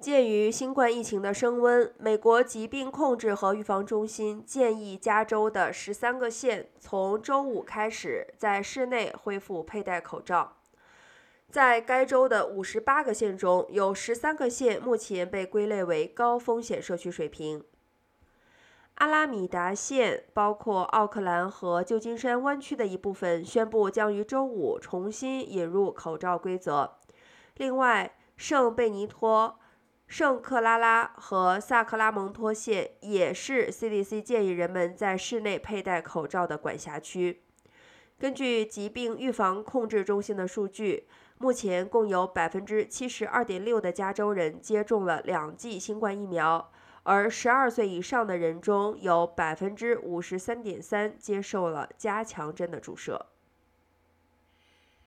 鉴于新冠疫情的升温，美国疾病控制和预防中心建议加州的十三个县从周五开始在室内恢复佩戴口罩。在该州的五十八个县中，有十三个县目前被归类为高风险社区水平。阿拉米达县包括奥克兰和旧金山湾区的一部分宣布将于周五重新引入口罩规则。另外，圣贝尼托。圣克拉拉和萨克拉蒙托县也是 CDC 建议人们在室内佩戴口罩的管辖区。根据疾病预防控制中心的数据，目前共有百分之七十二点六的加州人接种了两剂新冠疫苗，而十二岁以上的人中有百分之五十三点三接受了加强针的注射。